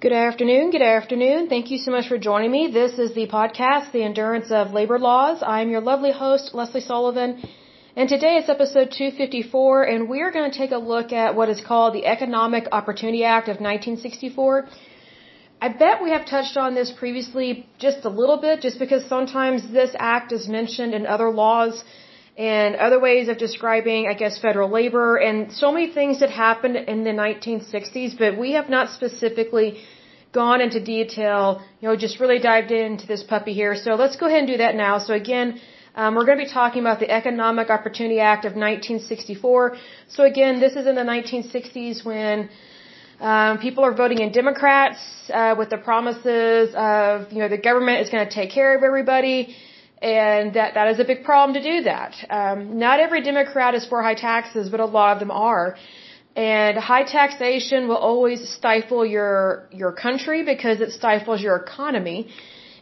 Good afternoon. Good afternoon. Thank you so much for joining me. This is the podcast, The Endurance of Labor Laws. I'm your lovely host, Lesley Sullivan. And today is episode 254, and we're going to take a look at what is called the Economic Opportunity Act of 1964. I bet we have touched on this previously just a little bit, just because sometimes this act is mentioned in other laws and other ways of describing, I guess, federal labor and so many things that happened in the 1960s, but we have not specifically gone into detail, you know, just really dived into this puppy here. So let's go ahead and do that now. So again, um, we're going to be talking about the Economic Opportunity Act of 1964. So again, this is in the 1960s when um, people are voting in Democrats uh, with the promises of, you know, the government is going to take care of everybody and that that is a big problem to do that. Um, not every Democrat is for high taxes, but a lot of them are. And high taxation will always stifle your your country because it stifles your economy.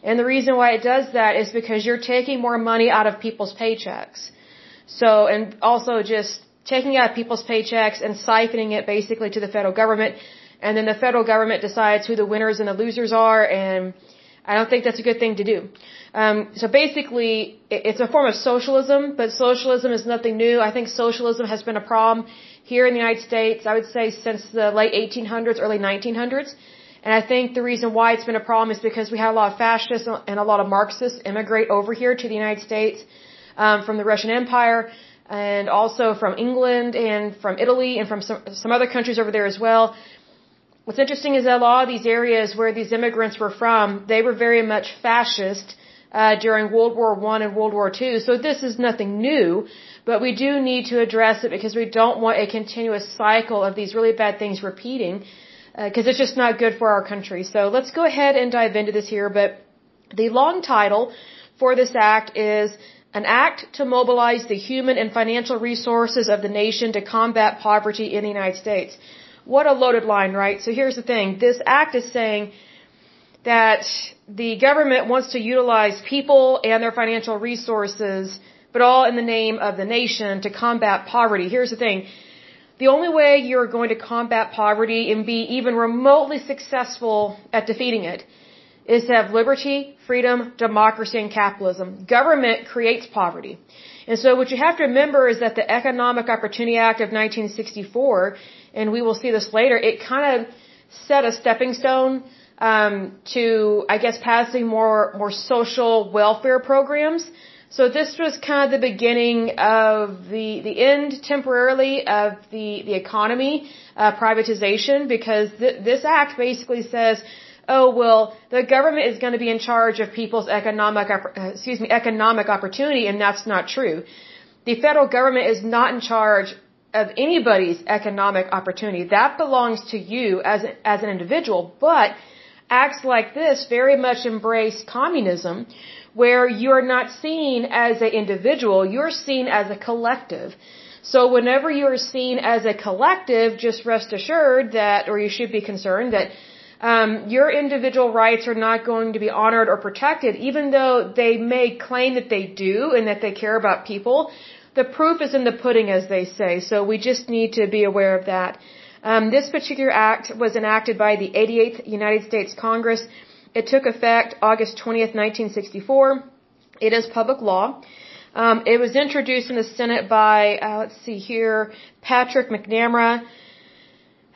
And the reason why it does that is because you're taking more money out of people's paychecks. So, and also just taking out people's paychecks and siphoning it basically to the federal government. And then the federal government decides who the winners and the losers are. And I don't think that's a good thing to do. Um, so basically, it's a form of socialism, but socialism is nothing new. I think socialism has been a problem here in the United States, I would say, since the late 1800s, early 1900s. And I think the reason why it's been a problem is because we had a lot of fascists and a lot of Marxists immigrate over here to the United States um, from the Russian Empire and also from England and from Italy and from some, some other countries over there as well. What's interesting is that a lot of these areas where these immigrants were from, they were very much fascist uh, during World War One and World War Two. So this is nothing new, but we do need to address it because we don't want a continuous cycle of these really bad things repeating, because uh, it's just not good for our country. So let's go ahead and dive into this here. But the long title for this act is an act to mobilize the human and financial resources of the nation to combat poverty in the United States. What a loaded line, right? So here's the thing. This act is saying that the government wants to utilize people and their financial resources, but all in the name of the nation to combat poverty. Here's the thing. The only way you're going to combat poverty and be even remotely successful at defeating it is to have liberty, freedom, democracy, and capitalism. Government creates poverty. And so what you have to remember is that the Economic Opportunity Act of 1964, and we will see this later, it kind of set a stepping stone um, to, I guess, passing more more social welfare programs. So this was kind of the beginning of the the end temporarily of the the economy uh, privatization because th- this act basically says, oh well, the government is going to be in charge of people's economic uh, excuse me economic opportunity, and that's not true. The federal government is not in charge of anybody's economic opportunity. That belongs to you as as an individual, but acts like this very much embrace communism, where you're not seen as an individual, you're seen as a collective. So whenever you're seen as a collective, just rest assured that, or you should be concerned that um, your individual rights are not going to be honored or protected, even though they may claim that they do and that they care about people. The proof is in the pudding, as they say. So we just need to be aware of that. Um, this particular act was enacted by the 88th United States Congress. It took effect August 20th, 1964. It is public law. Um, it was introduced in the Senate by, uh, let's see here, Patrick McNamara.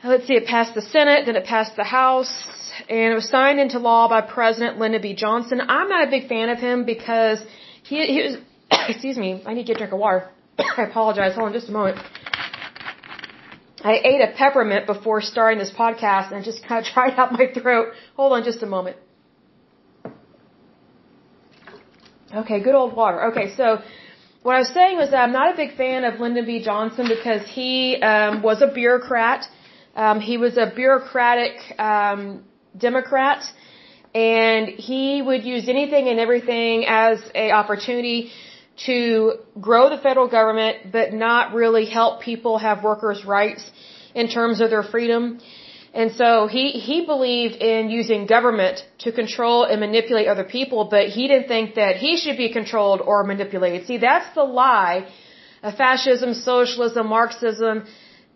Let's see, it passed the Senate, then it passed the House, and it was signed into law by President Lyndon B. Johnson. I'm not a big fan of him because he, he was, excuse me, I need to get a drink of water. I apologize. Hold on just a moment. I ate a peppermint before starting this podcast and just kind of dried out my throat. Hold on just a moment. Okay, good old water. Okay, so what I was saying was that I'm not a big fan of Lyndon B. Johnson because he um, was a bureaucrat. Um, he was a bureaucratic um, Democrat, and he would use anything and everything as a opportunity to grow the federal government, but not really help people have workers' rights in terms of their freedom. And so he, he believed in using government to control and manipulate other people, but he didn't think that he should be controlled or manipulated. See, that's the lie of fascism, socialism, Marxism,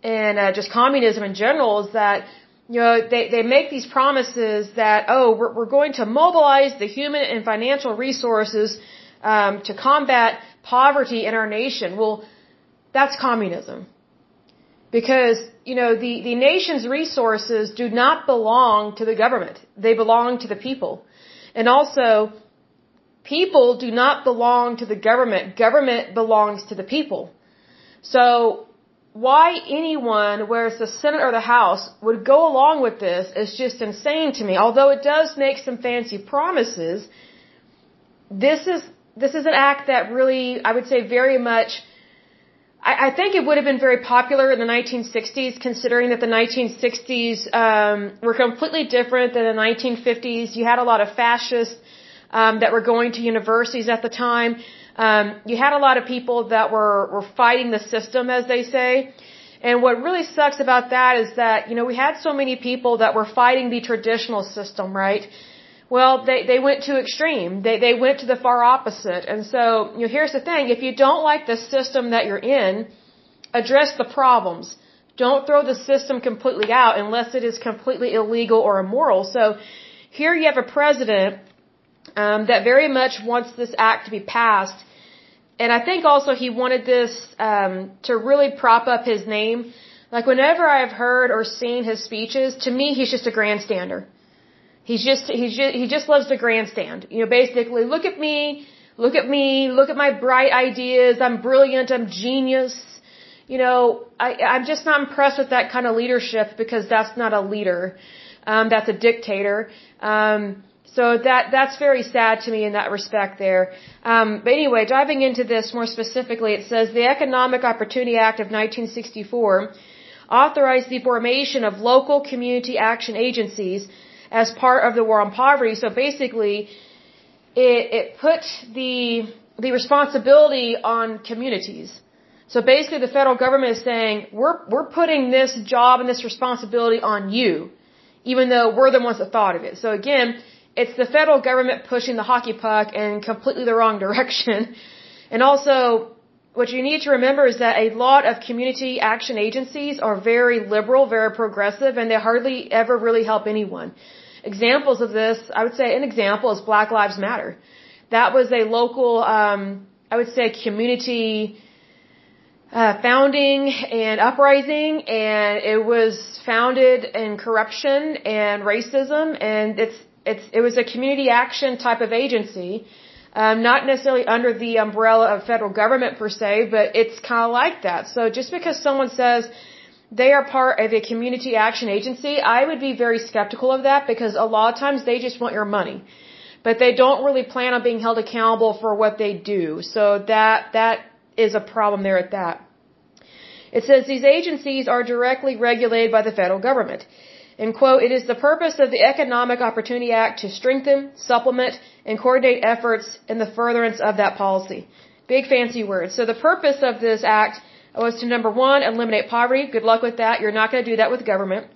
and uh, just communism in general is that you know, they, they make these promises that, oh, we're, we're going to mobilize the human and financial resources um, to combat poverty in our nation. Well, that's communism. Because, you know, the, the nation's resources do not belong to the government. They belong to the people. And also, people do not belong to the government. Government belongs to the people. So, why anyone, whether it's the Senate or the House, would go along with this is just insane to me. Although it does make some fancy promises, this is this is an act that really, I would say, very much. I, I think it would have been very popular in the 1960s, considering that the 1960s um, were completely different than the 1950s. You had a lot of fascists um, that were going to universities at the time. Um, you had a lot of people that were, were fighting the system, as they say. And what really sucks about that is that, you know, we had so many people that were fighting the traditional system, right? Well, they, they went to extreme. They, they went to the far opposite. And so, you know, here's the thing. If you don't like the system that you're in, address the problems. Don't throw the system completely out unless it is completely illegal or immoral. So here you have a president um, that very much wants this act to be passed and I think also he wanted this um, to really prop up his name. Like whenever I've heard or seen his speeches, to me he's just a grandstander. He's just he's just he just loves to grandstand. You know, basically, look at me, look at me, look at my bright ideas. I'm brilliant. I'm genius. You know, I I'm just not impressed with that kind of leadership because that's not a leader. Um, that's a dictator. Um, so that that's very sad to me in that respect there. Um, but anyway, diving into this more specifically, it says the Economic Opportunity Act of 1964 authorized the formation of local community action agencies as part of the war on poverty. So basically, it, it put the the responsibility on communities. So basically, the federal government is saying we're we're putting this job and this responsibility on you, even though we're the ones that thought of it. So again it's the federal government pushing the hockey puck in completely the wrong direction. And also, what you need to remember is that a lot of community action agencies are very liberal, very progressive, and they hardly ever really help anyone. Examples of this, I would say an example is Black Lives Matter. That was a local, um, I would say community uh, founding and uprising, and it was founded in corruption and racism, and it's it's it was a community action type of agency, um, not necessarily under the umbrella of federal government per se, but it's kind of like that. So just because someone says they are part of a community action agency, I would be very skeptical of that because a lot of times they just want your money, but they don't really plan on being held accountable for what they do. So that that is a problem there at that. It says these agencies are directly regulated by the federal government. And quote, it is the purpose of the Economic Opportunity Act to strengthen, supplement, and coordinate efforts in the furtherance of that policy. Big fancy words. So the purpose of this act was to number one, eliminate poverty. Good luck with that. You're not going to do that with government.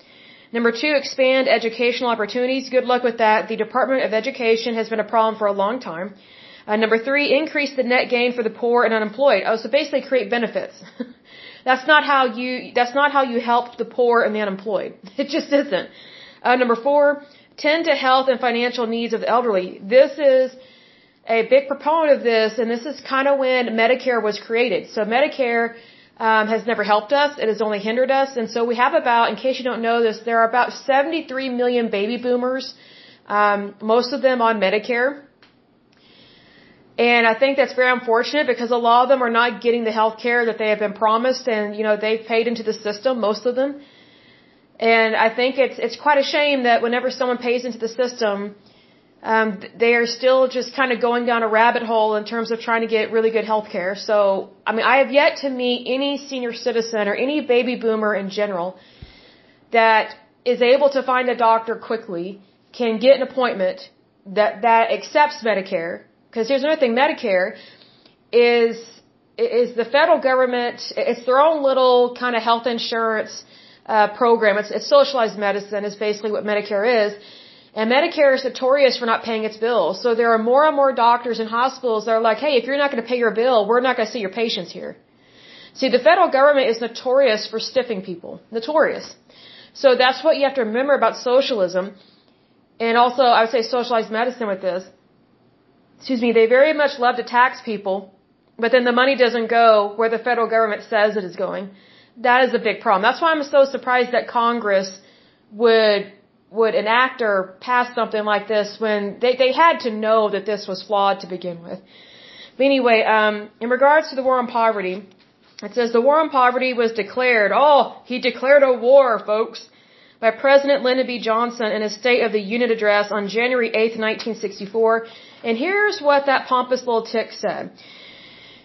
Number two, expand educational opportunities. Good luck with that. The Department of Education has been a problem for a long time. Uh, number three, increase the net gain for the poor and unemployed. Oh, so basically create benefits. That's not how you, that's not how you help the poor and the unemployed. It just isn't. Uh, number four, tend to health and financial needs of the elderly. This is a big proponent of this, and this is kind of when Medicare was created. So Medicare um, has never helped us; it has only hindered us. And so we have about, in case you don't know this, there are about 73 million baby boomers, um, most of them on Medicare. And I think that's very unfortunate because a lot of them are not getting the health care that they have been promised and, you know, they've paid into the system, most of them. And I think it's, it's quite a shame that whenever someone pays into the system, um, they are still just kind of going down a rabbit hole in terms of trying to get really good health care. So, I mean, I have yet to meet any senior citizen or any baby boomer in general that is able to find a doctor quickly, can get an appointment that, that accepts Medicare, because here's another thing: Medicare is is the federal government. It's their own little kind of health insurance uh, program. It's, it's socialized medicine. Is basically what Medicare is. And Medicare is notorious for not paying its bills. So there are more and more doctors and hospitals that are like, hey, if you're not going to pay your bill, we're not going to see your patients here. See, the federal government is notorious for stiffing people. Notorious. So that's what you have to remember about socialism. And also, I would say socialized medicine with this. Excuse me, they very much love to tax people, but then the money doesn't go where the federal government says it is going. That is a big problem. That's why I'm so surprised that Congress would would enact or pass something like this when they, they had to know that this was flawed to begin with. But anyway, um, in regards to the war on poverty, it says the war on poverty was declared. Oh, he declared a war, folks, by President Lyndon B. Johnson in his State of the Union address on January 8, 1964. And here's what that pompous little tick said.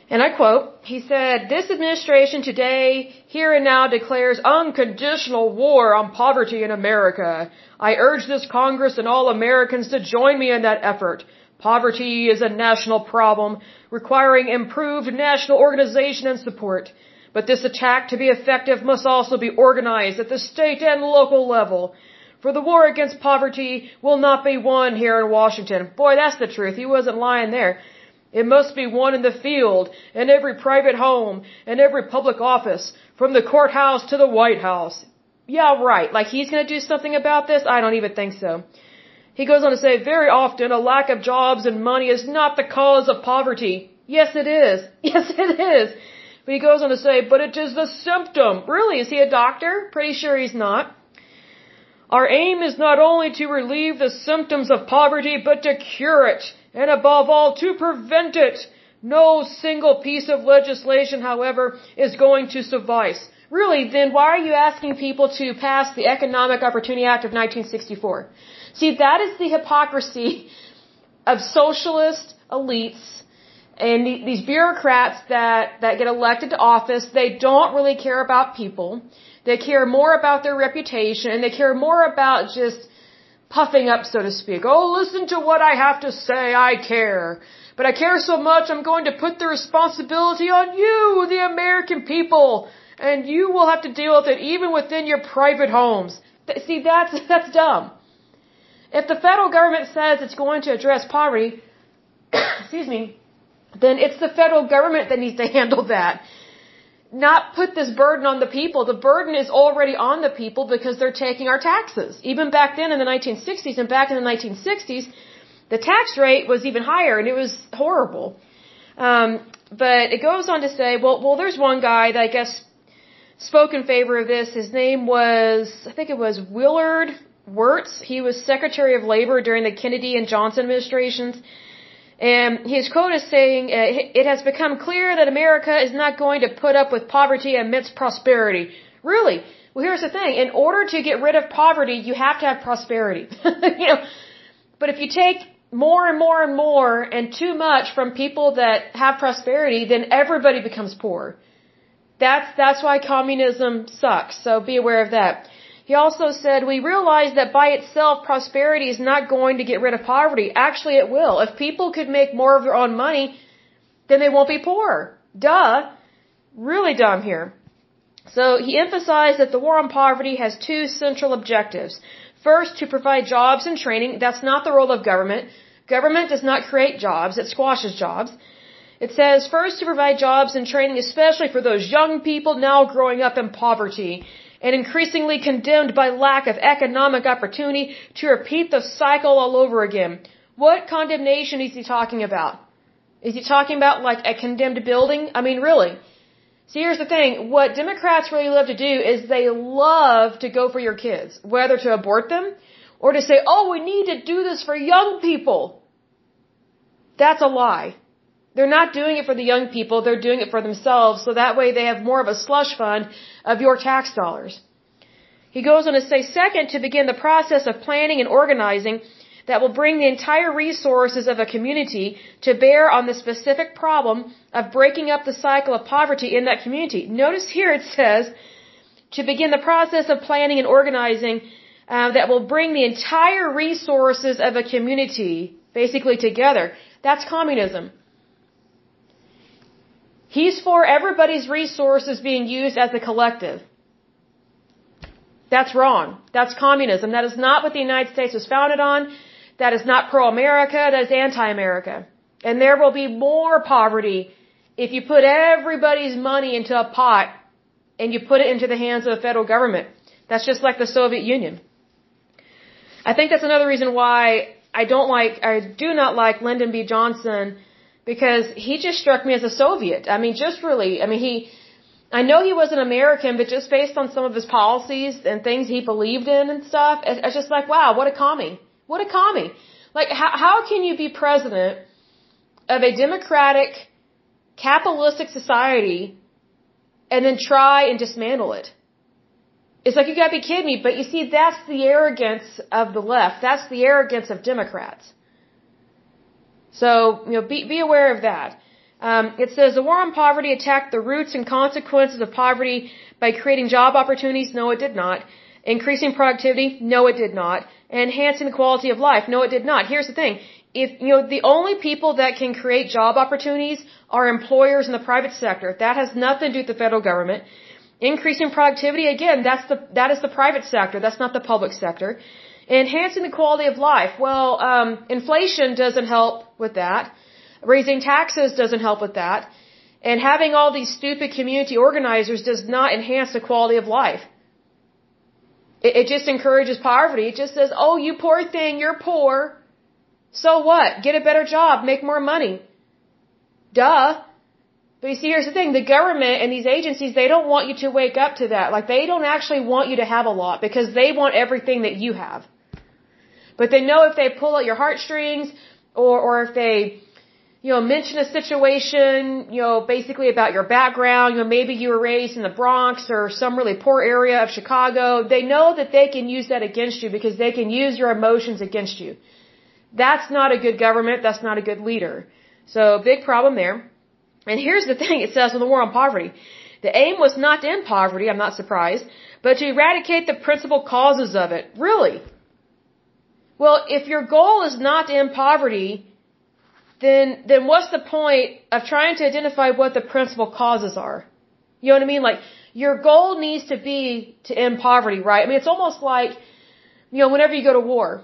And I quote, he said, This administration today, here and now, declares unconditional war on poverty in America. I urge this Congress and all Americans to join me in that effort. Poverty is a national problem requiring improved national organization and support. But this attack to be effective must also be organized at the state and local level. For the war against poverty will not be won here in Washington. Boy, that's the truth. He wasn't lying there. It must be won in the field, in every private home, in every public office, from the courthouse to the White House. Yeah, right. Like he's gonna do something about this? I don't even think so. He goes on to say, very often a lack of jobs and money is not the cause of poverty. Yes, it is. Yes, it is. But he goes on to say, but it is the symptom. Really? Is he a doctor? Pretty sure he's not. Our aim is not only to relieve the symptoms of poverty, but to cure it and above all to prevent it. No single piece of legislation, however, is going to suffice. Really, then why are you asking people to pass the Economic Opportunity Act of 1964? See, that is the hypocrisy of socialist elites and these bureaucrats that, that get elected to office. They don't really care about people. They care more about their reputation and they care more about just puffing up, so to speak. Oh, listen to what I have to say. I care. But I care so much, I'm going to put the responsibility on you, the American people. And you will have to deal with it even within your private homes. See, that's, that's dumb. If the federal government says it's going to address poverty, excuse me, then it's the federal government that needs to handle that not put this burden on the people. The burden is already on the people because they're taking our taxes. Even back then in the 1960s and back in the 1960s, the tax rate was even higher and it was horrible. Um, but it goes on to say, well, well, there's one guy that I guess spoke in favor of this. His name was, I think it was Willard Wirtz. He was Secretary of Labor during the Kennedy and Johnson administrations. And his quote is saying, uh, It has become clear that America is not going to put up with poverty amidst prosperity. Really? Well, here's the thing. In order to get rid of poverty, you have to have prosperity. you know, but if you take more and more and more and too much from people that have prosperity, then everybody becomes poor. That's, that's why communism sucks. So be aware of that. He also said, we realize that by itself prosperity is not going to get rid of poverty. Actually, it will. If people could make more of their own money, then they won't be poor. Duh. Really dumb here. So he emphasized that the war on poverty has two central objectives. First, to provide jobs and training. That's not the role of government. Government does not create jobs. It squashes jobs. It says first to provide jobs and training, especially for those young people now growing up in poverty and increasingly condemned by lack of economic opportunity to repeat the cycle all over again. What condemnation is he talking about? Is he talking about like a condemned building? I mean, really. See, here's the thing. What Democrats really love to do is they love to go for your kids, whether to abort them or to say, oh, we need to do this for young people. That's a lie. They're not doing it for the young people, they're doing it for themselves, so that way they have more of a slush fund of your tax dollars. He goes on to say, second, to begin the process of planning and organizing that will bring the entire resources of a community to bear on the specific problem of breaking up the cycle of poverty in that community. Notice here it says, to begin the process of planning and organizing uh, that will bring the entire resources of a community basically together. That's communism. He's for everybody's resources being used as a collective. That's wrong. That's communism. That is not what the United States was founded on. That is not pro-America. That is anti-America. And there will be more poverty if you put everybody's money into a pot and you put it into the hands of the federal government. That's just like the Soviet Union. I think that's another reason why I don't like, I do not like Lyndon B. Johnson because he just struck me as a Soviet. I mean, just really, I mean, he, I know he was an American, but just based on some of his policies and things he believed in and stuff, it's just like, wow, what a commie. What a commie. Like, how, how can you be president of a democratic, capitalistic society and then try and dismantle it? It's like, you gotta be kidding me, but you see, that's the arrogance of the left. That's the arrogance of Democrats. So, you know, be, be aware of that. Um, it says the war on poverty attacked the roots and consequences of poverty by creating job opportunities. No, it did not. Increasing productivity. No, it did not. Enhancing the quality of life. No, it did not. Here's the thing. If, you know, the only people that can create job opportunities are employers in the private sector. That has nothing to do with the federal government. Increasing productivity, again, that's the, that is the private sector. That's not the public sector. Enhancing the quality of life. Well, um, inflation doesn't help with that. Raising taxes doesn't help with that. And having all these stupid community organizers does not enhance the quality of life. It, it just encourages poverty. It just says, oh, you poor thing, you're poor. So what? Get a better job, make more money. Duh. But you see, here's the thing. The government and these agencies, they don't want you to wake up to that. Like, they don't actually want you to have a lot because they want everything that you have. But they know if they pull at your heartstrings or, or if they you know, mention a situation, you know, basically about your background, you know, maybe you were raised in the Bronx or some really poor area of Chicago. They know that they can use that against you because they can use your emotions against you. That's not a good government. That's not a good leader. So big problem there. And here's the thing it says in the war on poverty. The aim was not to end poverty, I'm not surprised, but to eradicate the principal causes of it. Really? Well, if your goal is not to end poverty, then then what's the point of trying to identify what the principal causes are? You know what I mean? Like your goal needs to be to end poverty, right? I mean, it's almost like you know, whenever you go to war,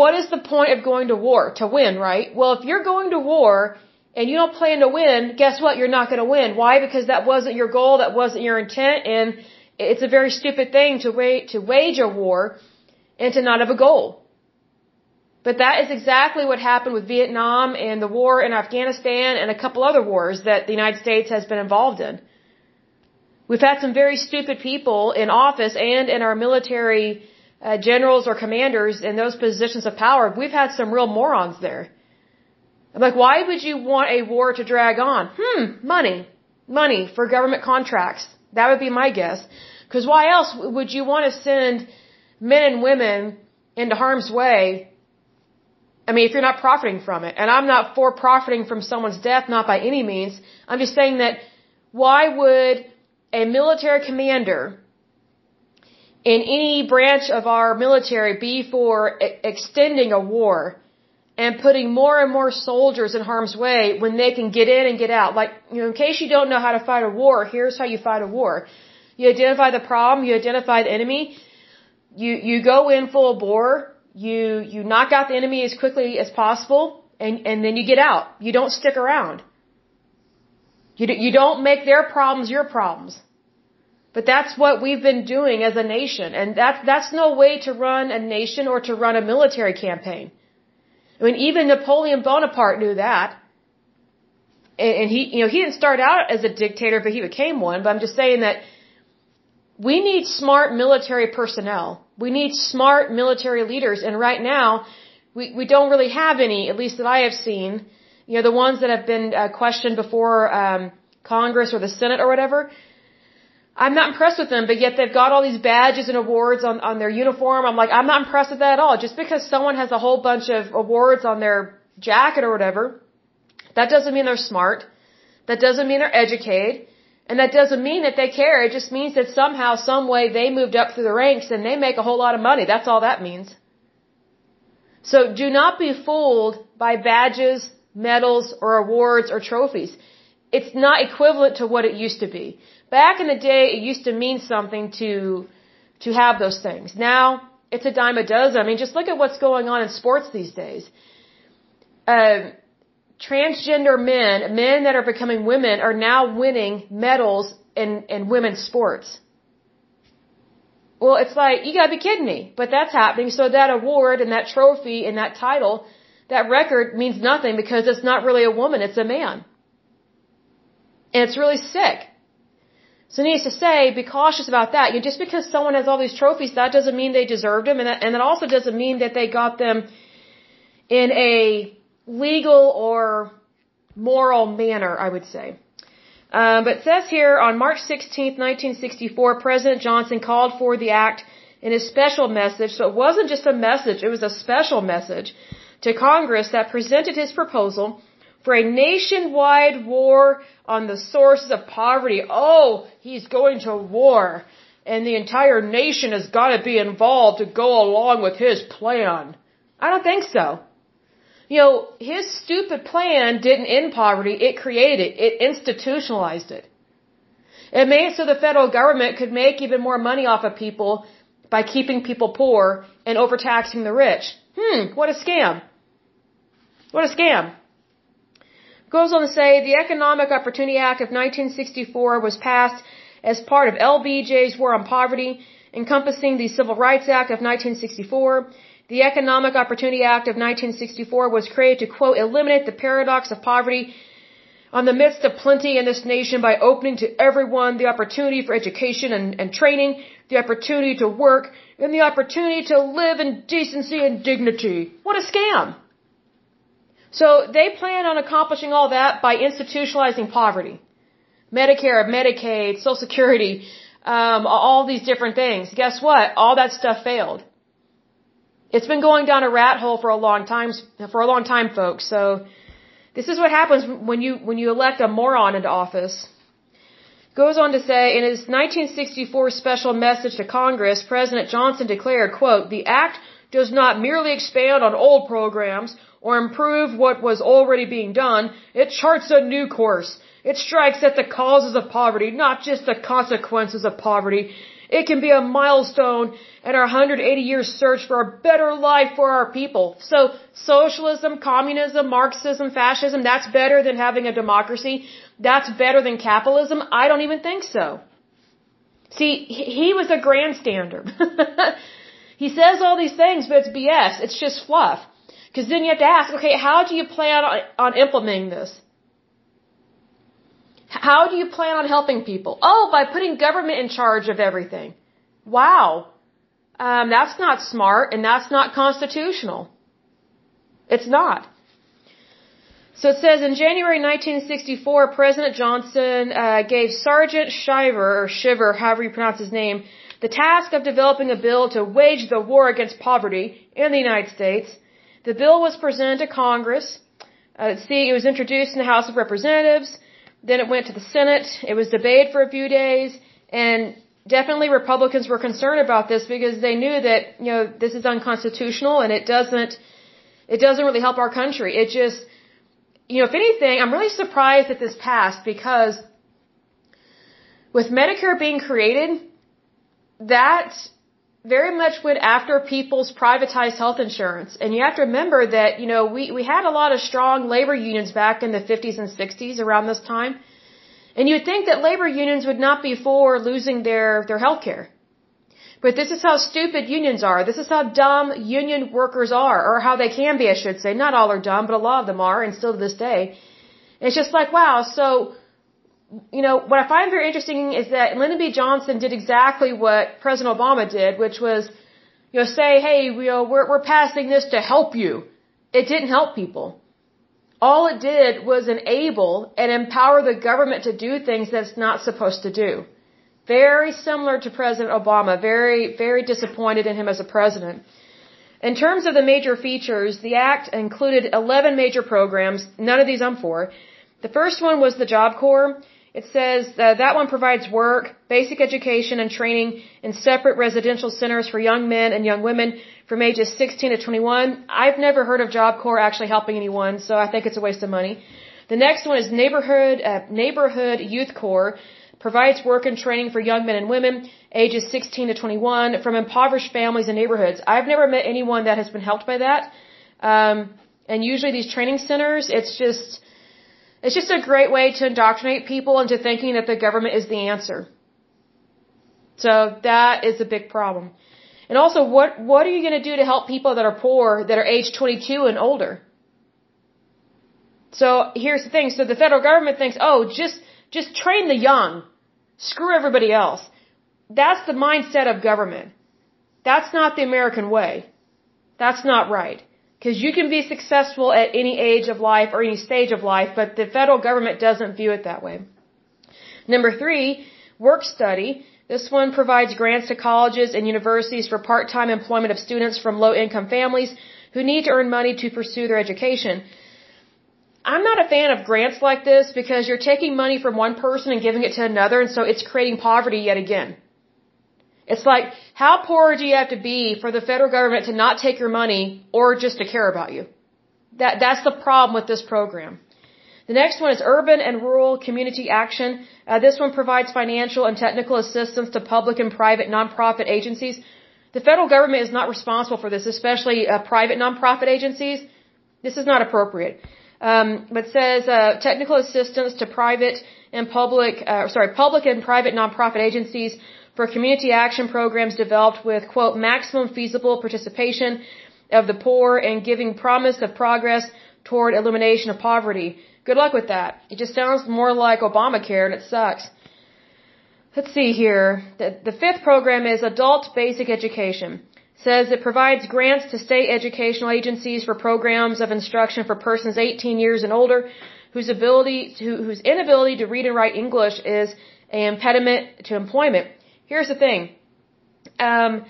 what is the point of going to war? To win, right? Well, if you're going to war and you don't plan to win, guess what? You're not going to win. Why? Because that wasn't your goal, that wasn't your intent, and it's a very stupid thing to wait to wage a war and to not have a goal. But that is exactly what happened with Vietnam and the war in Afghanistan and a couple other wars that the United States has been involved in. We've had some very stupid people in office and in our military uh, generals or commanders in those positions of power. We've had some real morons there. I'm like, why would you want a war to drag on? Hmm, money. Money for government contracts. That would be my guess. Because why else would you want to send men and women into harm's way I mean, if you're not profiting from it, and I'm not for profiting from someone's death, not by any means. I'm just saying that why would a military commander in any branch of our military be for extending a war and putting more and more soldiers in harm's way when they can get in and get out? Like, you know, in case you don't know how to fight a war, here's how you fight a war. You identify the problem, you identify the enemy, you, you go in full bore, you you knock out the enemy as quickly as possible and and then you get out. You don't stick around. You you don't make their problems your problems. But that's what we've been doing as a nation and that's that's no way to run a nation or to run a military campaign. I mean even napoleon bonaparte knew that. And, and he you know he didn't start out as a dictator but he became one but i'm just saying that we need smart military personnel. We need smart military leaders. And right now, we, we don't really have any, at least that I have seen. You know, the ones that have been uh, questioned before um, Congress or the Senate or whatever. I'm not impressed with them, but yet they've got all these badges and awards on, on their uniform. I'm like, I'm not impressed with that at all. Just because someone has a whole bunch of awards on their jacket or whatever, that doesn't mean they're smart. That doesn't mean they're educated. And that doesn't mean that they care. It just means that somehow, some way they moved up through the ranks and they make a whole lot of money. That's all that means. So do not be fooled by badges, medals, or awards or trophies. It's not equivalent to what it used to be. Back in the day, it used to mean something to, to have those things. Now, it's a dime a dozen. I mean, just look at what's going on in sports these days. Uh, transgender men, men that are becoming women, are now winning medals in, in women's sports. Well, it's like, you gotta be kidding me. But that's happening. So that award and that trophy and that title, that record means nothing because it's not really a woman, it's a man. And it's really sick. So needless to say, be cautious about that. You just because someone has all these trophies, that doesn't mean they deserved them, and that, and that also doesn't mean that they got them in a legal or moral manner, I would say. Um, but it says here on March 16, 1964, President Johnson called for the act in his special message. So it wasn't just a message, it was a special message to Congress that presented his proposal for a nationwide war on the sources of poverty. Oh, he's going to war. And the entire nation has got to be involved to go along with his plan. I don't think so. You know, his stupid plan didn't end poverty, it created it, it institutionalized it. It made it so the federal government could make even more money off of people by keeping people poor and overtaxing the rich. Hmm, what a scam. What a scam. Goes on to say the Economic Opportunity Act of 1964 was passed as part of LBJ's War on Poverty, encompassing the Civil Rights Act of 1964. The Economic Opportunity Act of 1964 was created to, quote, eliminate the paradox of poverty on the midst of plenty in this nation by opening to everyone the opportunity for education and, and training, the opportunity to work, and the opportunity to live in decency and dignity. What a scam! So they plan on accomplishing all that by institutionalizing poverty. Medicare, Medicaid, Social Security, um, all these different things. Guess what? All that stuff failed. It's been going down a rat hole for a long time, for a long time, folks. So this is what happens when you, when you elect a moron into office. Goes on to say, in his 1964 special message to Congress, President Johnson declared, quote, the act does not merely expand on old programs or improve what was already being done. It charts a new course. It strikes at the causes of poverty, not just the consequences of poverty. It can be a milestone in our 180 year search for a better life for our people. So, socialism, communism, Marxism, fascism, that's better than having a democracy. That's better than capitalism. I don't even think so. See, he was a grandstander. he says all these things, but it's BS. It's just fluff. Because then you have to ask, okay, how do you plan on, on implementing this? How do you plan on helping people? Oh, by putting government in charge of everything. Wow. Um, that's not smart and that's not constitutional. It's not. So it says in January 1964, President Johnson uh, gave Sargent Shiver, or Shiver, however you pronounce his name, the task of developing a bill to wage the war against poverty in the United States the bill was presented to Congress. Uh, see, it was introduced in the House of Representatives. Then it went to the Senate. It was debated for a few days, and definitely Republicans were concerned about this because they knew that you know this is unconstitutional and it doesn't it doesn't really help our country. It just you know, if anything, I'm really surprised that this passed because with Medicare being created, that very much went after people's privatized health insurance. And you have to remember that, you know, we, we had a lot of strong labor unions back in the 50s and 60s around this time. And you'd think that labor unions would not be for losing their, their health care. But this is how stupid unions are. This is how dumb union workers are, or how they can be, I should say. Not all are dumb, but a lot of them are, and still to this day. It's just like, wow, so you know, what I find very interesting is that Lyndon B. Johnson did exactly what President Obama did, which was, you know, say, hey, you know, we're, we're passing this to help you. It didn't help people. All it did was enable and empower the government to do things that it's not supposed to do. Very similar to President Obama. Very, very disappointed in him as a president. In terms of the major features, the act included 11 major programs. None of these I'm for. The first one was the Job Corps. It says uh, that one provides work, basic education, and training in separate residential centers for young men and young women from ages 16 to 21. I've never heard of Job Corps actually helping anyone, so I think it's a waste of money. The next one is neighborhood uh, neighborhood youth corps provides work and training for young men and women ages 16 to 21 from impoverished families and neighborhoods. I've never met anyone that has been helped by that. Um, and usually these training centers, it's just it's just a great way to indoctrinate people into thinking that the government is the answer. So that is a big problem. And also, what, what are you going to do to help people that are poor that are age 22 and older? So here's the thing. So the federal government thinks, oh, just, just train the young. Screw everybody else. That's the mindset of government. That's not the American way. That's not right. Because you can be successful at any age of life or any stage of life, but the federal government doesn't view it that way. Number three, work study. This one provides grants to colleges and universities for part-time employment of students from low-income families who need to earn money to pursue their education. I'm not a fan of grants like this because you're taking money from one person and giving it to another, and so it's creating poverty yet again. It's like, how poor do you have to be for the federal government to not take your money or just to care about you? That, that's the problem with this program. The next one is urban and rural community action. Uh, this one provides financial and technical assistance to public and private nonprofit agencies. The federal government is not responsible for this, especially uh, private nonprofit agencies. This is not appropriate um, but says uh, technical assistance to private and public, uh, sorry, public and private nonprofit agencies for community action programs developed with quote maximum feasible participation of the poor and giving promise of progress toward elimination of poverty. Good luck with that. It just sounds more like Obamacare and it sucks. Let's see here. The, the fifth program is adult basic education says it provides grants to state educational agencies for programs of instruction for persons 18 years and older whose ability to, whose inability to read and write English is an impediment to employment. Here's the thing. Um,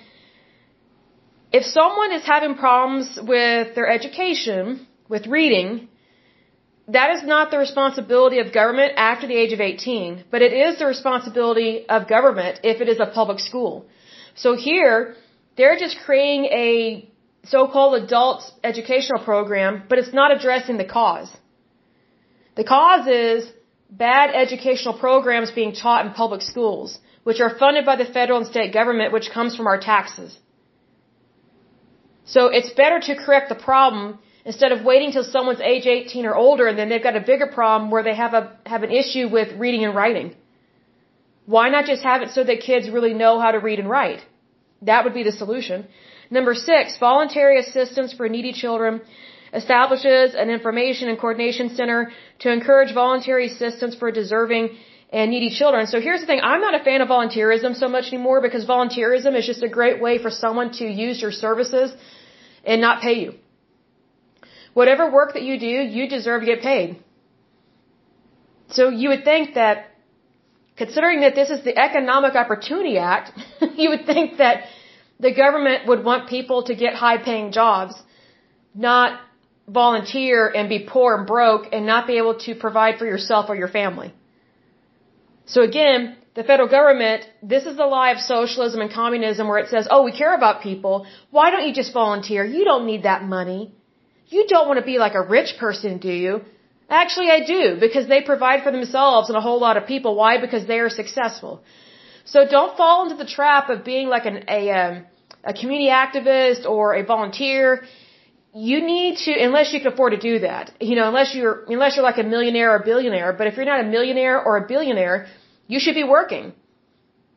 if someone is having problems with their education, with reading, that is not the responsibility of government after the age of 18, but it is the responsibility of government if it is a public school. So here, they're just creating a so-called adult educational program, but it's not addressing the cause. The cause is bad educational programs being taught in public schools, which are funded by the federal and state government, which comes from our taxes. So it's better to correct the problem instead of waiting till someone's age 18 or older and then they've got a bigger problem where they have a have an issue with reading and writing. Why not just have it so that kids really know how to read and write? That would be the solution. Number six, voluntary assistance for needy children establishes an information and coordination center to encourage voluntary assistance for deserving and needy children. So here's the thing, I'm not a fan of volunteerism so much anymore because volunteerism is just a great way for someone to use your services and not pay you. Whatever work that you do, you deserve to get paid. So you would think that considering that this is the Economic Opportunity Act, you would think that the government would want people to get high paying jobs, not volunteer and be poor and broke and not be able to provide for yourself or your family. So again, the federal government, this is the lie of socialism and communism where it says, oh, we care about people. Why don't you just volunteer? You don't need that money. You don't want to be like a rich person, do you? Actually, I do, because they provide for themselves and a whole lot of people. Why? Because they are successful. So don't fall into the trap of being like an, a, um, a community activist or a volunteer. You need to, unless you can afford to do that, you know, unless you're, unless you're like a millionaire or a billionaire, but if you're not a millionaire or a billionaire, you should be working.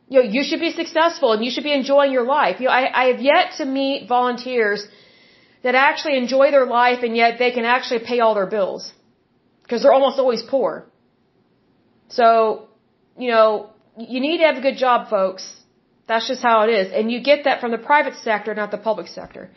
You know, you should be successful and you should be enjoying your life. You know, I, I have yet to meet volunteers that actually enjoy their life and yet they can actually pay all their bills because they're almost always poor. So, you know, you need to have a good job, folks. That's just how it is. And you get that from the private sector, not the public sector.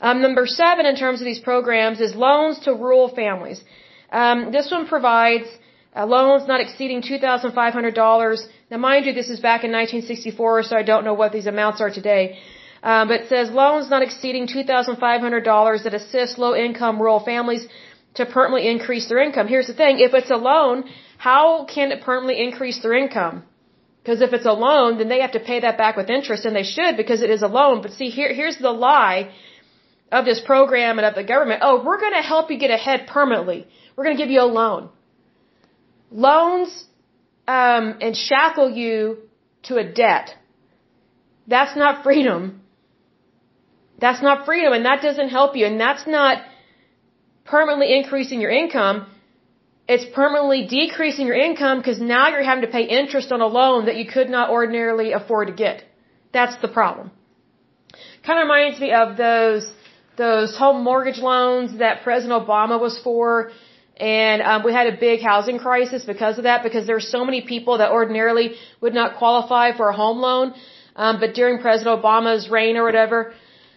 Um, number seven in terms of these programs is loans to rural families. Um, this one provides uh, loans not exceeding $2,500. Now, mind you, this is back in 1964, so I don't know what these amounts are today. Um, but it says loans not exceeding $2,500 that assist low-income rural families to permanently increase their income. Here's the thing, if it's a loan, how can it permanently increase their income? Because if it's a loan, then they have to pay that back with interest, and they should because it is a loan. But see, here, here's the lie of this program and of the government. Oh, we're going to help you get ahead permanently. We're going to give you a loan. Loans um, and shackle you to a debt. That's not freedom. That's not freedom, and that doesn't help you, and that's not permanently increasing your income, it's permanently decreasing your income because now you're having to pay interest on a loan that you could not ordinarily afford to get. That's the problem. Kind of reminds me of those those home mortgage loans that President Obama was for, and um, we had a big housing crisis because of that. Because there are so many people that ordinarily would not qualify for a home loan, um, but during President Obama's reign or whatever,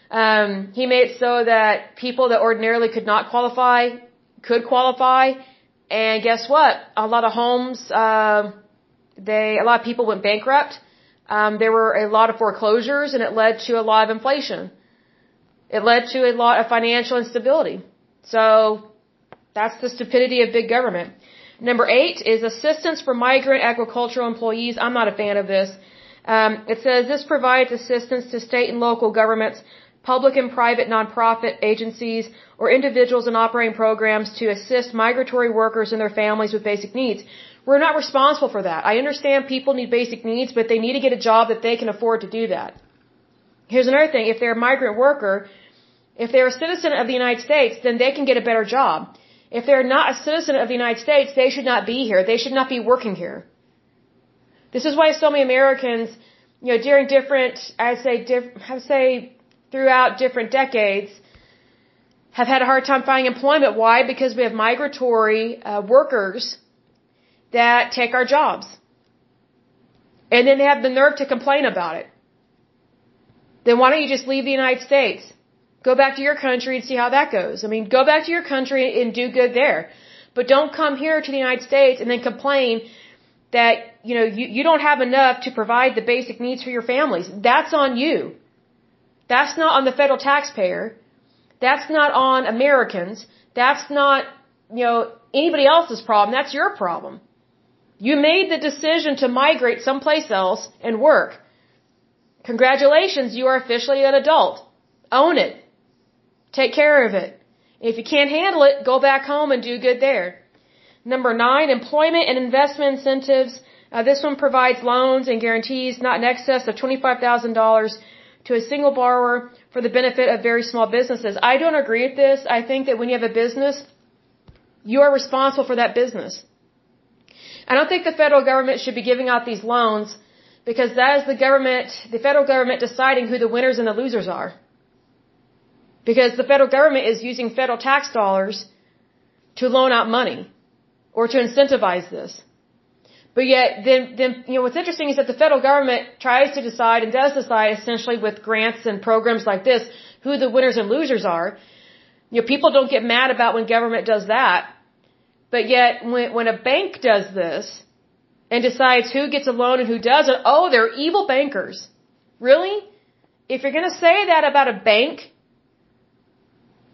um, he made it so that people that ordinarily could not qualify could qualify and guess what? A lot of homes, uh, they, a lot of people went bankrupt. Um, there were a lot of foreclosures and it led to a lot of inflation. It led to a lot of financial instability. So that's the stupidity of big government. Number eight is assistance for migrant agricultural employees. I'm not a fan of this. Um, it says this provides assistance to state and local governments public and private nonprofit agencies, or individuals in operating programs to assist migratory workers and their families with basic needs. We're not responsible for that. I understand people need basic needs, but they need to get a job that they can afford to do that. Here's another thing. If they're a migrant worker, if they're a citizen of the United States, then they can get a better job. If they're not a citizen of the United States, they should not be here. They should not be working here. This is why so many Americans, you know, during different, I'd say, diff, I'd say throughout different decades have had a hard time finding employment. Why? Because we have migratory uh, workers that take our jobs. And then they have the nerve to complain about it. Then why don't you just leave the United States? Go back to your country and see how that goes. I mean, go back to your country and do good there. But don't come here to the United States and then complain that, you know, you, you don't have enough to provide the basic needs for your families. That's on you. That's not on the federal taxpayer. That's not on Americans. That's not, you know, anybody else's problem. That's your problem. You made the decision to migrate someplace else and work. Congratulations, you are officially an adult. Own it. Take care of it. If you can't handle it, go back home and do good there. Number nine, employment and investment incentives. Uh, this one provides loans and guarantees not in excess of $25,000 to a single borrower for the benefit of very small businesses. I don't agree with this. I think that when you have a business, you are responsible for that business. I don't think the federal government should be giving out these loans because that is the government, the federal government deciding who the winners and the losers are. Because the federal government is using federal tax dollars to loan out money or to incentivize this. But yet, then, then, you know, what's interesting is that the federal government tries to decide and does decide essentially with grants and programs like this who the winners and losers are. You know, people don't get mad about when government does that. But yet, when, when a bank does this and decides who gets a loan and who doesn't, oh, they're evil bankers. Really? If you're going to say that about a bank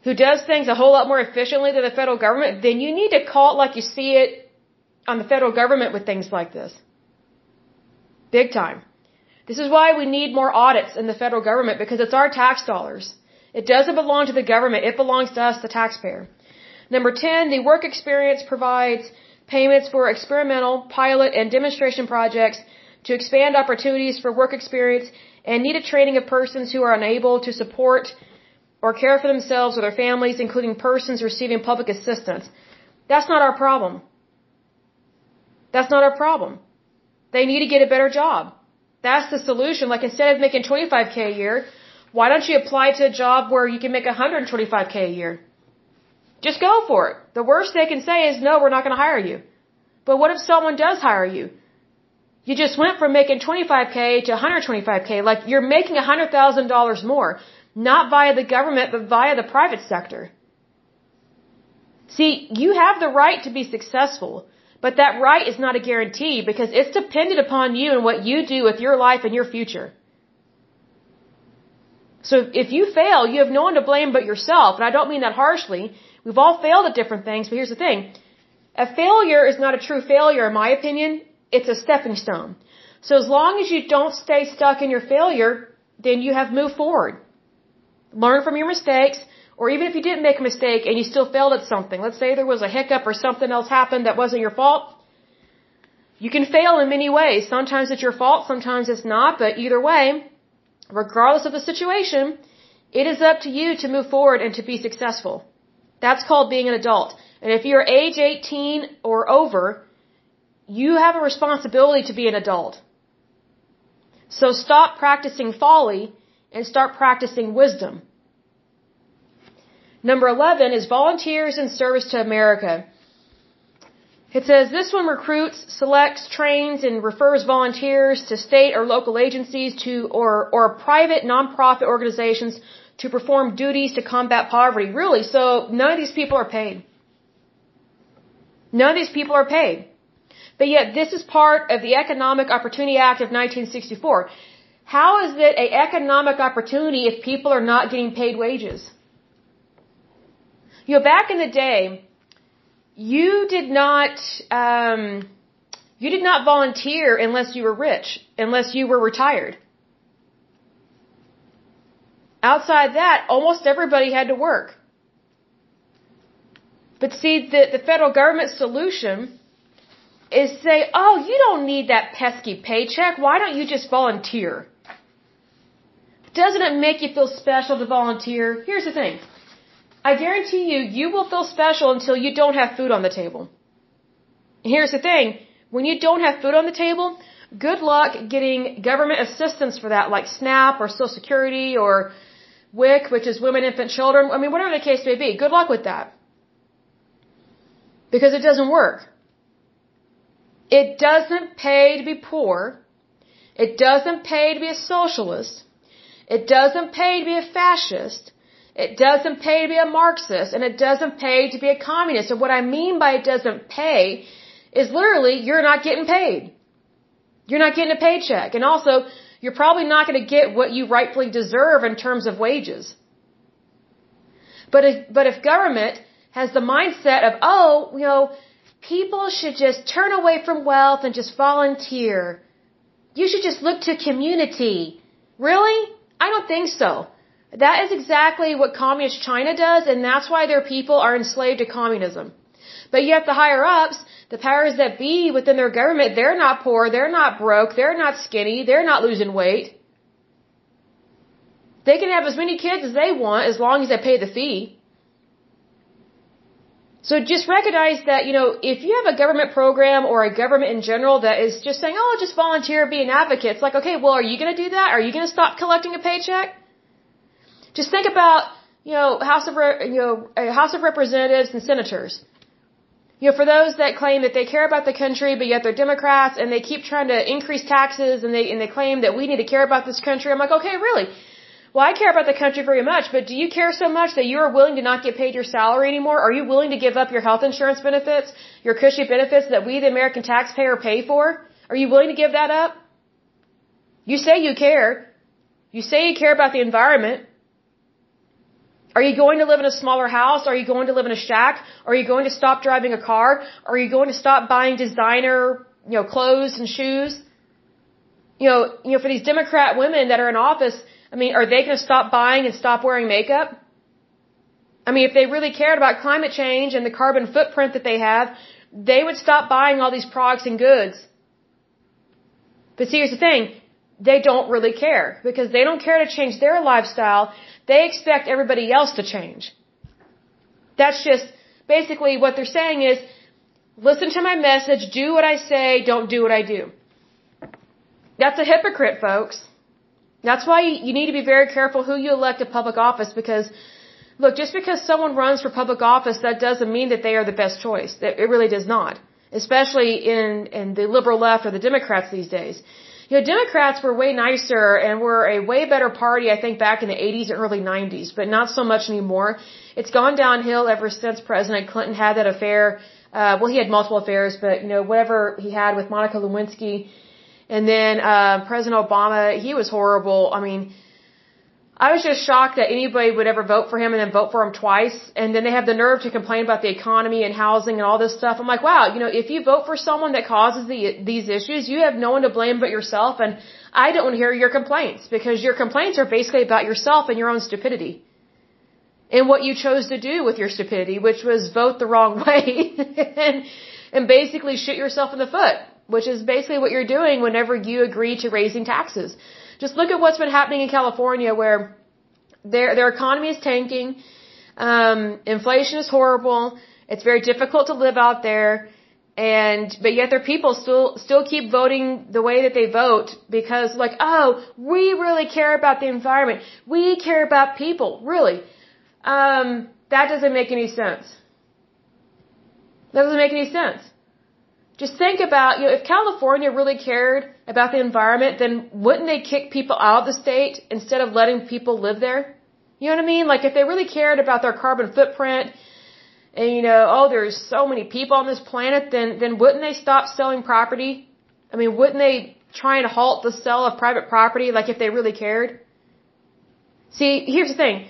who does things a whole lot more efficiently than the federal government, then you need to call it like you see it on the federal government with things like this. Big time. This is why we need more audits in the federal government because it's our tax dollars. It doesn't belong to the government. It belongs to us, the taxpayer. Number 10, the work experience provides payments for experimental, pilot, and demonstration projects to expand opportunities for work experience and needed training of persons who are unable to support or care for themselves or their families, including persons receiving public assistance. That's not our problem. That's not our problem. They need to get a better job. That's the solution. Like instead of making 25k a year, why don't you apply to a job where you can make 125k a year? Just go for it. The worst they can say is, no, we're not going to hire you. But what if someone does hire you? You just went from making 25k to 125k. Like you're making $100,000 more. Not via the government, but via the private sector. See, you have the right to be successful. But that right is not a guarantee because it's dependent upon you and what you do with your life and your future. So if you fail, you have no one to blame but yourself. And I don't mean that harshly. We've all failed at different things, but here's the thing. A failure is not a true failure, in my opinion. It's a stepping stone. So as long as you don't stay stuck in your failure, then you have moved forward. Learn from your mistakes, or even if you didn't make a mistake and you still failed at something, let's say there was a hiccup or something else happened that wasn't your fault, you can fail in many ways. Sometimes it's your fault, sometimes it's not, but either way, regardless of the situation, it is up to you to move forward and to be successful. That's called being an adult. And if you're age 18 or over, you have a responsibility to be an adult. So stop practicing folly and start practicing wisdom. Number 11 is volunteers in service to America. It says this one recruits, selects, trains, and refers volunteers to state or local agencies to or or private nonprofit organizations to perform duties to combat poverty. Really, so none of these people are paid. None of these people are paid. But yet this is part of the Economic Opportunity Act of 1964. How is it an economic opportunity if people are not getting paid wages? You know, back in the day, you did not um, you did not volunteer unless you were rich, unless you were retired. Outside that, almost everybody had to work. But see, the, the federal government solution is say, oh, you don't need that pesky paycheck. Why don't you just volunteer? Doesn't it make you feel special to volunteer? Here's the thing. I guarantee you, you will feel special until you don't have food on the table. Here's the thing. When you don't have food on the table, good luck getting government assistance for that, like SNAP or Social Security or WIC, which is Women, Infant, Children. I mean, whatever the case may be. Good luck with that. Because it doesn't work. It doesn't pay to be poor. It doesn't pay to be a socialist. It doesn't pay to be a fascist. It doesn't pay to be a Marxist and it doesn't pay to be a communist. And what I mean by it doesn't pay is literally you're not getting paid. You're not getting a paycheck. And also, you're probably not going to get what you rightfully deserve in terms of wages. But if, but if government has the mindset of, oh, you know, people should just turn away from wealth and just volunteer. You should just look to community. Really? I don't think so. That is exactly what communist China does, and that's why their people are enslaved to communism. But yet the higher ups, the powers that be within their government, they're not poor, they're not broke, they're not skinny, they're not losing weight. They can have as many kids as they want as long as they pay the fee. So just recognize that, you know, if you have a government program or a government in general that is just saying, oh, just volunteer, be an advocate, it's like, okay, well, are you going to do that? Are you going to stop collecting a paycheck? Just think about, you know, House of, you know, House of Representatives and senators. You know, for those that claim that they care about the country, but yet they're Democrats and they keep trying to increase taxes and they, and they claim that we need to care about this country. I'm like, okay, really? Well, I care about the country very much, but do you care so much that you are willing to not get paid your salary anymore? Are you willing to give up your health insurance benefits, your cushy benefits that we, the American taxpayer, pay for? Are you willing to give that up? You say you care. You say you care about the environment. Are you going to live in a smaller house? Are you going to live in a shack? Are you going to stop driving a car? Are you going to stop buying designer, you know, clothes and shoes? You know, you know, for these Democrat women that are in office, I mean, are they going to stop buying and stop wearing makeup? I mean, if they really cared about climate change and the carbon footprint that they have, they would stop buying all these products and goods. But see, here's the thing. They don't really care because they don't care to change their lifestyle. They expect everybody else to change. That's just basically what they're saying is listen to my message, do what I say, don't do what I do. That's a hypocrite, folks. That's why you need to be very careful who you elect to public office because look, just because someone runs for public office, that doesn't mean that they are the best choice. It really does not. Especially in, in the liberal left or the Democrats these days. You know, Democrats were way nicer and were a way better party, I think, back in the 80s and early 90s, but not so much anymore. It's gone downhill ever since President Clinton had that affair. Uh, well, he had multiple affairs, but, you know, whatever he had with Monica Lewinsky. And then, uh, President Obama, he was horrible. I mean, I was just shocked that anybody would ever vote for him and then vote for him twice. And then they have the nerve to complain about the economy and housing and all this stuff. I'm like, wow, you know, if you vote for someone that causes the, these issues, you have no one to blame but yourself. And I don't hear your complaints because your complaints are basically about yourself and your own stupidity. And what you chose to do with your stupidity, which was vote the wrong way and, and basically shoot yourself in the foot, which is basically what you're doing whenever you agree to raising taxes. Just look at what's been happening in California where their, their economy is tanking, um, inflation is horrible, It's very difficult to live out there and but yet their people still still keep voting the way that they vote because like oh we really care about the environment. We care about people really. Um that doesn't make any sense. That doesn't make any sense just think about you know if california really cared about the environment then wouldn't they kick people out of the state instead of letting people live there you know what i mean like if they really cared about their carbon footprint and you know, oh, there's so many people on this planet, then then wouldn't they stop selling property? I mean, wouldn't they try and halt the sale of private property, like if they really cared? See, here's the thing.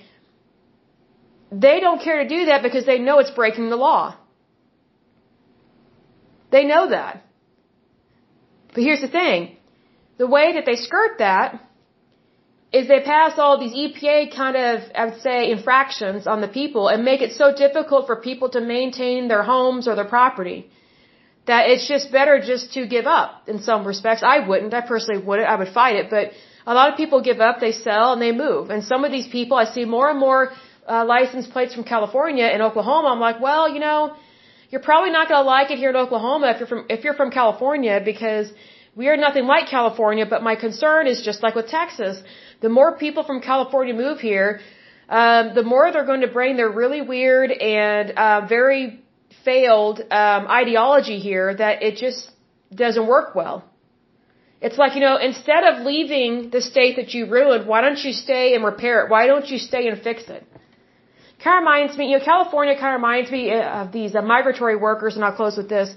They don't care to do that because they know it's breaking the law. They know that. But here's the thing. The way that they skirt that is they pass all these EPA kind of, I would say, infractions on the people and make it so difficult for people to maintain their homes or their property that it's just better just to give up in some respects. I wouldn't. I personally wouldn't. I would fight it. But a lot of people give up, they sell, and they move. And some of these people, I see more and more uh, license plates from California and Oklahoma. I'm like, well, you know, you're probably not going to like it here in Oklahoma if you're from if you're from California because we are nothing like California. But my concern is just like with Texas the more people from California move here, um, the more they're going to bring their really weird and uh, very failed um, ideology here that it just doesn't work well. It's like, you know, instead of leaving the state that you ruined, why don't you stay and repair it? Why don't you stay and fix it? Kind of reminds me, you know, California kind of reminds me uh, of these uh, migratory workers, and I'll close with this.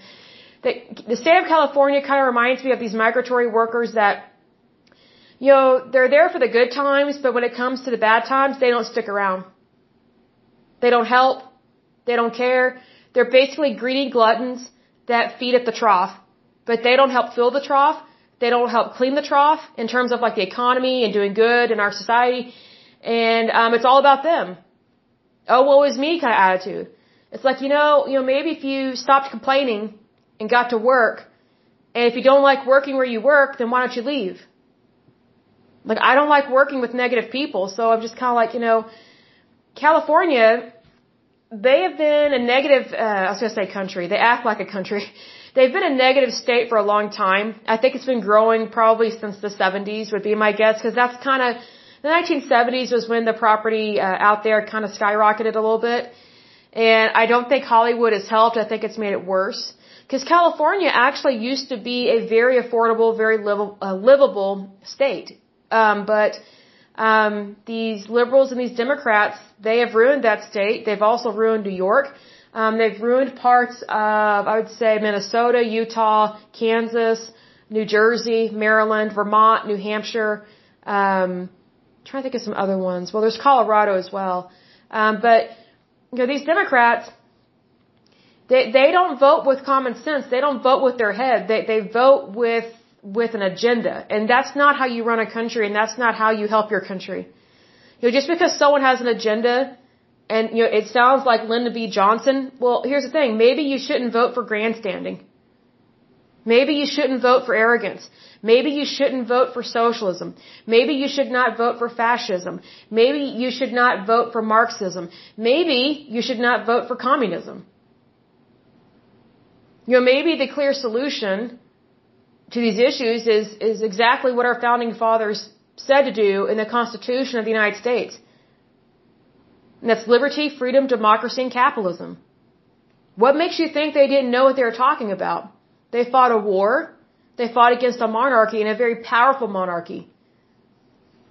That the state of California kind of reminds me of these migratory workers that you know, they're there for the good times, but when it comes to the bad times, they don't stick around. They don't help. They don't care. They're basically greedy gluttons that feed at the trough, but they don't help fill the trough. They don't help clean the trough in terms of like the economy and doing good in our society. And, um, it's all about them. Oh, woe is me kind of attitude. It's like, you know, you know, maybe if you stopped complaining and got to work, and if you don't like working where you work, then why don't you leave? Like I don't like working with negative people, so I'm just kind of like, you know, California, they have been a negative, uh, I was going to say country. They act like a country. They've been a negative state for a long time. I think it's been growing probably since the 70s would be my guess because that's kind of, the 1970s was when the property uh, out there kind of skyrocketed a little bit. And I don't think Hollywood has helped. I think it's made it worse. Because California actually used to be a very affordable, very livable, uh, livable state. Um, but um, these liberals and these Democrats, they have ruined that state. They've also ruined New York. Um, they've ruined parts of, I would say, Minnesota, Utah, Kansas, New Jersey, Maryland, Vermont, New Hampshire. Um, trying to think of some other ones. Well, there's Colorado as well. Um, but you know, these Democrats, they they don't vote with common sense. They don't vote with their head. They they vote with with an agenda. And that's not how you run a country and that's not how you help your country. You know, just because someone has an agenda and, you know, it sounds like Lyndon B. Johnson, well, here's the thing. Maybe you shouldn't vote for grandstanding. Maybe you shouldn't vote for arrogance. Maybe you shouldn't vote for socialism. Maybe you should not vote for fascism. Maybe you should not vote for Marxism. Maybe you should not vote for communism. You know, maybe the clear solution to these issues is, is exactly what our founding fathers said to do in the Constitution of the United States. And that's liberty, freedom, democracy, and capitalism. What makes you think they didn't know what they were talking about? They fought a war. They fought against a monarchy and a very powerful monarchy.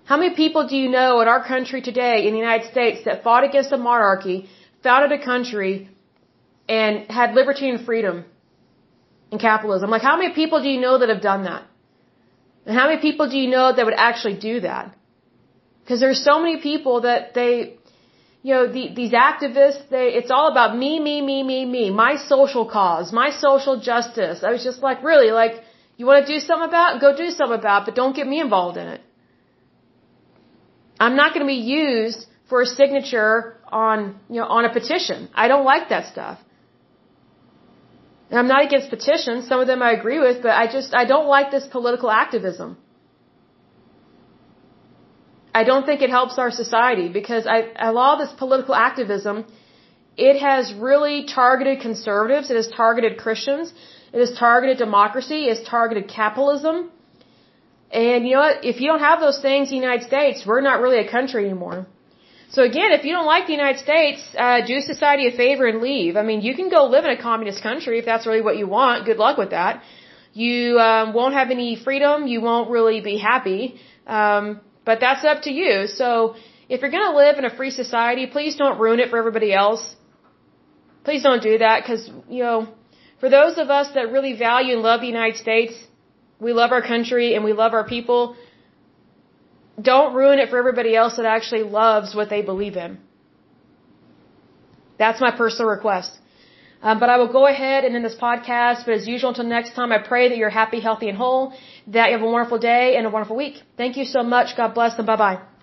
How many people do you know in our country today, in the United States, that fought against a monarchy, founded a country, and had liberty and freedom and capitalism. Like, how many people do you know that have done that? And how many people do you know that would actually do that? Because there's so many people that they, you know, the, these activists, they, it's all about me, me, me, me, me, my social cause, my social justice. I was just like, really, like, you want to do something about it? Go do something about it, but don't get me involved in it. I'm not going to be used for a signature on, you know, on a petition. I don't like that stuff. And I'm not against petitions. Some of them I agree with, but I just, I don't like this political activism. I don't think it helps our society because I, a lot of this political activism, it has really targeted conservatives. It has targeted Christians. It has targeted democracy. It has targeted capitalism. And you know what? If you don't have those things in the United States, we're not really a country anymore. So again, if you don't like the United States, uh, do society a favor and leave. I mean, you can go live in a communist country if that's really what you want. Good luck with that. You um, won't have any freedom. You won't really be happy. Um, but that's up to you. So if you're going to live in a free society, please don't ruin it for everybody else. Please don't do that because, you know, for those of us that really value and love the United States, we love our country and we love our people, don't ruin it for everybody else that actually loves what they believe in. That's my personal request. Um, but I will go ahead and end this podcast. But as usual, until next time, I pray that you're happy, healthy, and whole, that you have a wonderful day and a wonderful week. Thank you so much. God bless and bye bye.